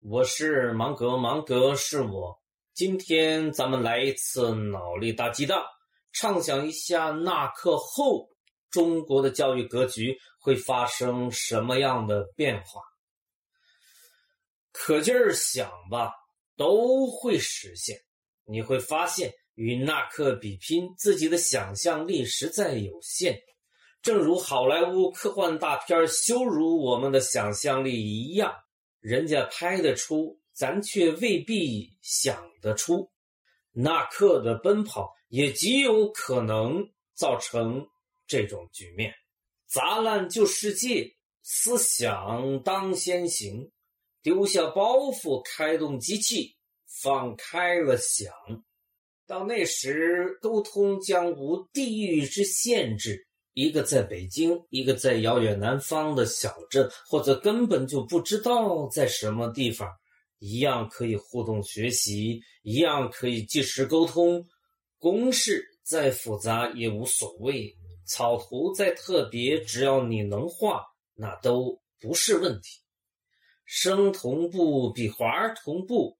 我是芒格，芒格是我。今天咱们来一次脑力大激荡，畅想一下纳课后中国的教育格局会发生什么样的变化。可劲儿想吧，都会实现。你会发现，与纳克比拼，自己的想象力实在有限。正如好莱坞科幻大片羞辱我们的想象力一样，人家拍得出，咱却未必想得出。纳克的奔跑也极有可能造成这种局面。砸烂旧世界，思想当先行。丢下包袱，开动机器，放开了想。到那时，沟通将无地域之限制。一个在北京，一个在遥远南方的小镇，或者根本就不知道在什么地方，一样可以互动学习，一样可以即时沟通。公式再复杂也无所谓，草图再特别，只要你能画，那都不是问题。声同步，比滑同步，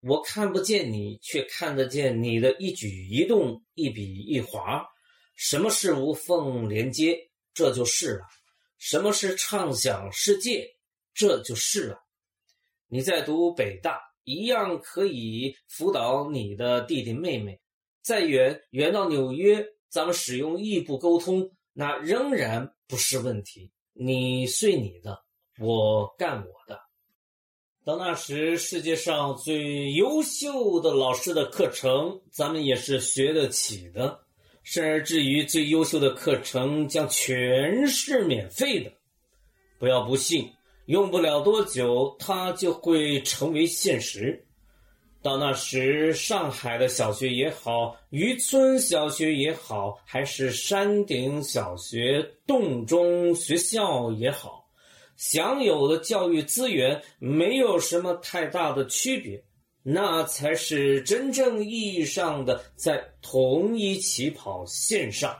我看不见你，却看得见你的一举一动，一笔一划。什么是无缝连接？这就是了。什么是畅想世界？这就是了。你在读北大，一样可以辅导你的弟弟妹妹。再远远到纽约，咱们使用异步沟通，那仍然不是问题。你睡你的，我干我的。到那时，世界上最优秀的老师的课程，咱们也是学得起的。甚而至于最优秀的课程将全是免费的，不要不信，用不了多久，它就会成为现实。到那时，上海的小学也好，渔村小学也好，还是山顶小学、洞中学校也好，享有的教育资源没有什么太大的区别。那才是真正意义上的在同一起跑线上。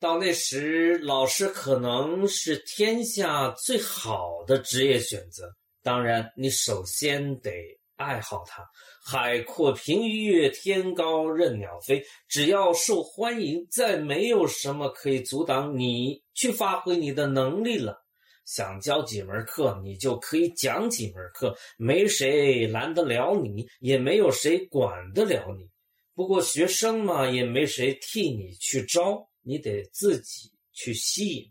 到那时，老师可能是天下最好的职业选择。当然，你首先得爱好它。海阔凭鱼跃，天高任鸟飞。只要受欢迎，再没有什么可以阻挡你去发挥你的能力了。想教几门课，你就可以讲几门课，没谁拦得了你，也没有谁管得了你。不过学生嘛，也没谁替你去招，你得自己去吸引。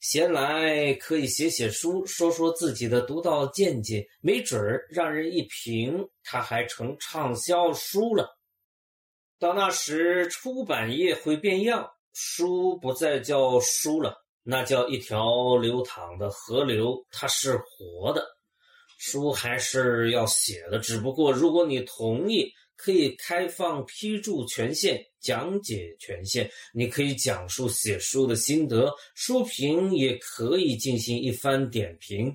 闲来可以写写书，说说自己的独到见解，没准让人一评，他还成畅销书了。到那时，出版业会变样，书不再叫书了。那叫一条流淌的河流，它是活的。书还是要写的，只不过如果你同意，可以开放批注权限、讲解权限。你可以讲述写书的心得，书评也可以进行一番点评。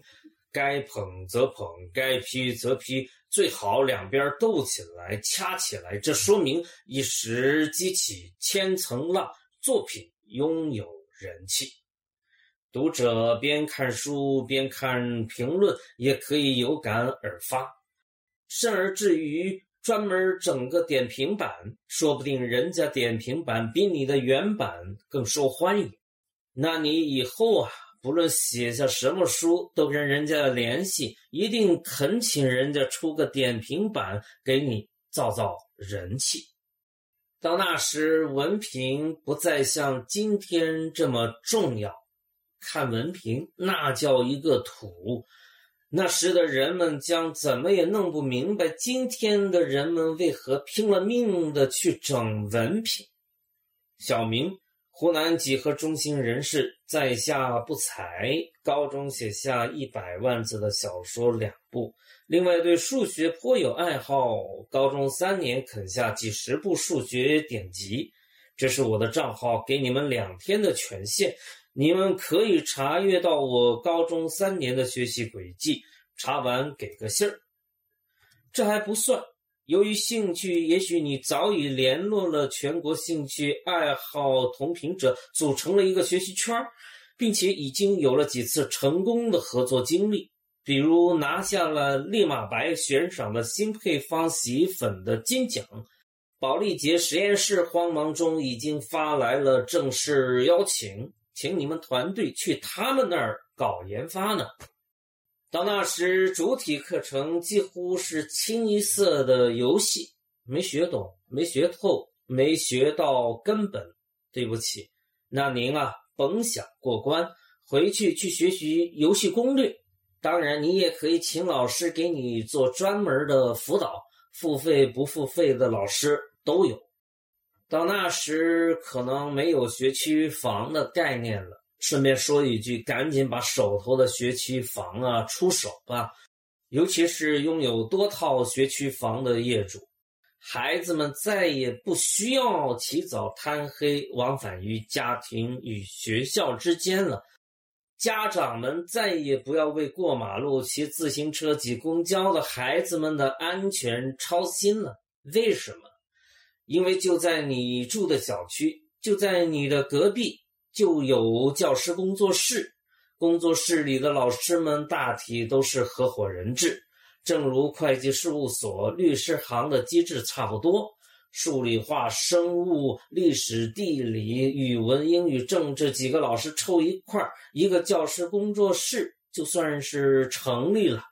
该捧则捧，该批则批，最好两边斗起来、掐起来。这说明一时激起千层浪，作品拥有人气。读者边看书边看评论，也可以有感而发。甚而至于专门整个点评版，说不定人家点评版比你的原版更受欢迎。那你以后啊，不论写下什么书，都跟人家联系，一定恳请人家出个点评版给你造造人气。到那时，文凭不再像今天这么重要。看文凭，那叫一个土。那时的人们将怎么也弄不明白，今天的人们为何拼了命的去整文凭。小明，湖南几何中心人士，在下不才。高中写下一百万字的小说两部，另外对数学颇有爱好。高中三年啃下几十部数学典籍。这是我的账号，给你们两天的权限。你们可以查阅到我高中三年的学习轨迹，查完给个信儿。这还不算，由于兴趣，也许你早已联络了全国兴趣爱好同频者，组成了一个学习圈并且已经有了几次成功的合作经历。比如拿下了立马白悬赏的新配方洗衣粉的金奖，保利洁实验室慌忙中已经发来了正式邀请，请你们团队去他们那儿搞研发呢。到那时，主体课程几乎是清一色的游戏，没学懂，没学透，没学到根本。对不起，那您啊，甭想过关，回去去学习游戏攻略。当然，你也可以请老师给你做专门的辅导，付费不付费的老师都有。到那时，可能没有学区房的概念了。顺便说一句，赶紧把手头的学区房啊出手吧，尤其是拥有多套学区房的业主，孩子们再也不需要起早贪黑往返于家庭与学校之间了。家长们再也不要为过马路、骑自行车、挤公交的孩子们的安全操心了。为什么？因为就在你住的小区，就在你的隔壁，就有教师工作室。工作室里的老师们大体都是合伙人制，正如会计事务所、律师行的机制差不多。数理化、生物、历史、地理、语文、英语、政治几个老师凑一块儿，一个教师工作室就算是成立了。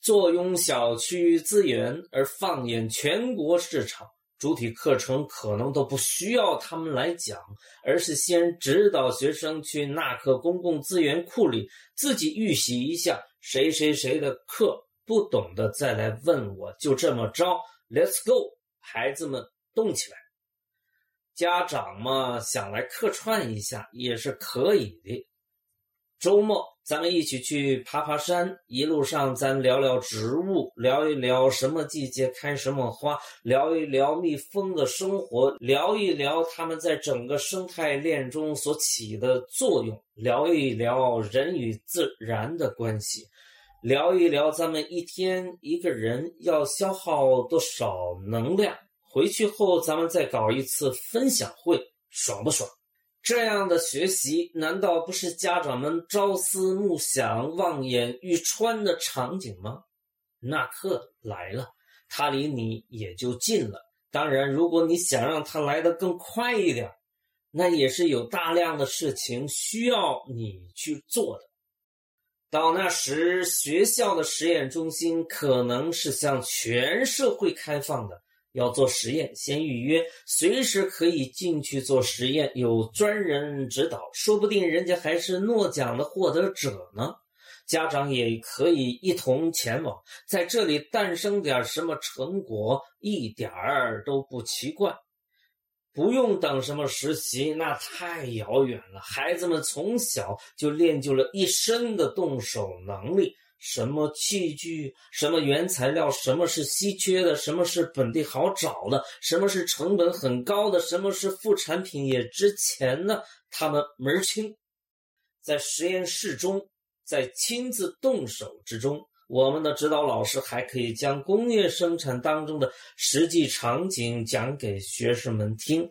坐拥小区资源，而放眼全国市场，主体课程可能都不需要他们来讲，而是先指导学生去纳课公共资源库里自己预习一下谁谁谁的课，不懂的再来问我，就这么着。Let's go，孩子们。动起来，家长嘛想来客串一下也是可以的。周末咱们一起去爬爬山，一路上咱聊聊植物，聊一聊什么季节开什么花，聊一聊蜜蜂的生活，聊一聊它们在整个生态链中所起的作用，聊一聊人与自然的关系，聊一聊咱们一天一个人要消耗多少能量。回去后，咱们再搞一次分享会，爽不爽？这样的学习难道不是家长们朝思暮想、望眼欲穿的场景吗？那课来了，它离你也就近了。当然，如果你想让它来得更快一点，那也是有大量的事情需要你去做的。到那时，学校的实验中心可能是向全社会开放的。要做实验，先预约，随时可以进去做实验，有专人指导，说不定人家还是诺奖的获得者呢。家长也可以一同前往，在这里诞生点什么成果，一点儿都不奇怪。不用等什么实习，那太遥远了。孩子们从小就练就了一身的动手能力。什么器具，什么原材料，什么是稀缺的，什么是本地好找的，什么是成本很高的，什么是副产品也值钱的，他们门儿清。在实验室中，在亲自动手之中，我们的指导老师还可以将工业生产当中的实际场景讲给学生们听。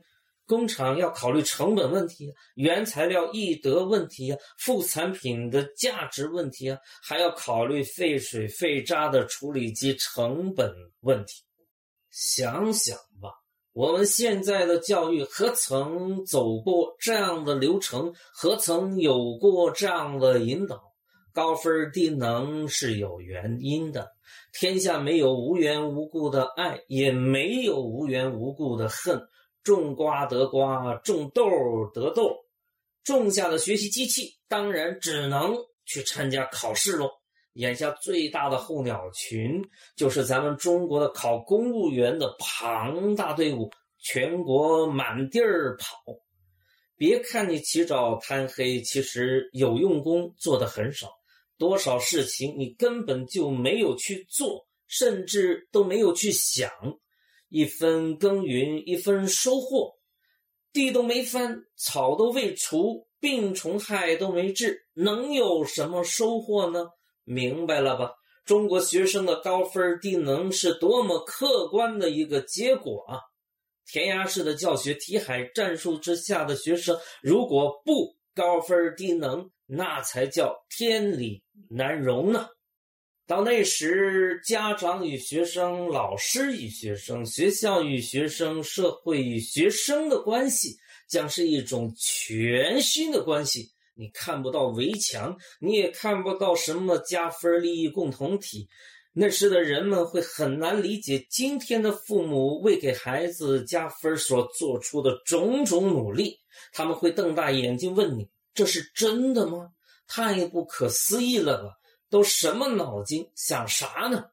工厂要考虑成本问题、原材料易得问题呀、副产品的价值问题啊，还要考虑废水废渣的处理及成本问题。想想吧，我们现在的教育何曾走过这样的流程？何曾有过这样的引导？高分低能是有原因的。天下没有无缘无故的爱，也没有无缘无故的恨。种瓜得瓜，种豆得豆。种下的学习机器当然只能去参加考试喽。眼下最大的候鸟群就是咱们中国的考公务员的庞大队伍，全国满地儿跑。别看你起早贪黑，其实有用功做的很少。多少事情你根本就没有去做，甚至都没有去想。一分耕耘一分收获，地都没翻，草都未除，病虫害都没治，能有什么收获呢？明白了吧？中国学生的高分低能是多么客观的一个结果啊！填鸭式的教学题海战术之下的学生，如果不高分低能，那才叫天理难容呢。到那时，家长与学生、老师与学生、学校与学生、社会与学生的关系，将是一种全新的关系。你看不到围墙，你也看不到什么加分利益共同体。那时的人们会很难理解今天的父母为给孩子加分所做出的种种努力。他们会瞪大眼睛问你：“这是真的吗？太不可思议了吧！”都什么脑筋想啥呢？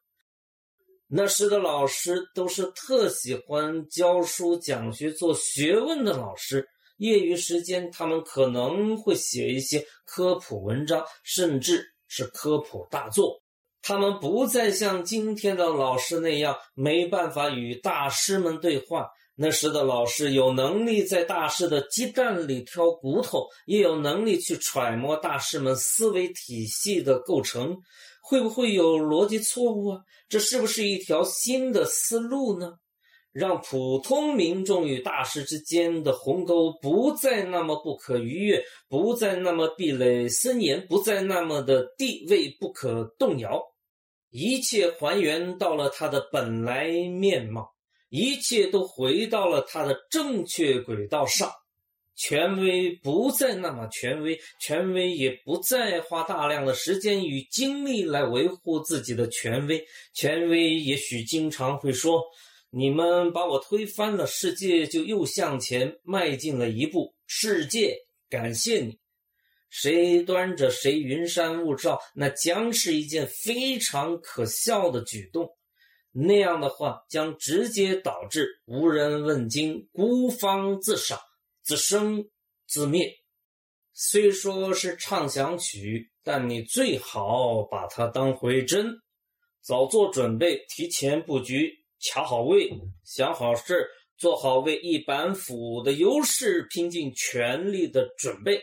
那时的老师都是特喜欢教书讲学做学问的老师，业余时间他们可能会写一些科普文章，甚至是科普大作。他们不再像今天的老师那样没办法与大师们对话。那时的老师有能力在大师的鸡蛋里挑骨头，也有能力去揣摩大师们思维体系的构成，会不会有逻辑错误啊？这是不是一条新的思路呢？让普通民众与大师之间的鸿沟不再那么不可逾越，不再那么壁垒森严，不再那么的地位不可动摇，一切还原到了它的本来面貌。一切都回到了他的正确轨道上，权威不再那么权威，权威也不再花大量的时间与精力来维护自己的权威。权威也许经常会说：“你们把我推翻了，世界就又向前迈进了一步。”世界感谢你，谁端着谁云山雾罩，那将是一件非常可笑的举动。那样的话，将直接导致无人问津、孤芳自赏、自生自灭。虽说是畅想曲，但你最好把它当回真，早做准备，提前布局，卡好位，想好事做好为一板斧的优势拼尽全力的准备。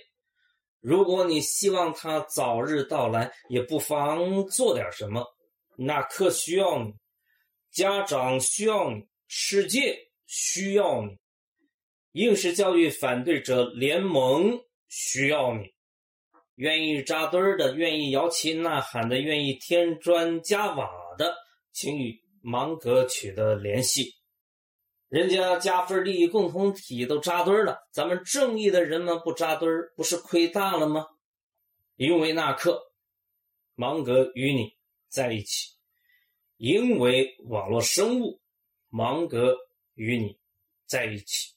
如果你希望它早日到来，也不妨做点什么。那可需要你。家长需要你，世界需要你，应试教育反对者联盟需要你，愿意扎堆儿的，愿意摇旗呐喊的，愿意添砖加瓦的，请与芒格取得联系。人家加分利益共同体都扎堆儿了，咱们正义的人们不扎堆儿，不是亏大了吗？因为那刻，芒格与你在一起。因为网络生物，芒格与你在一起。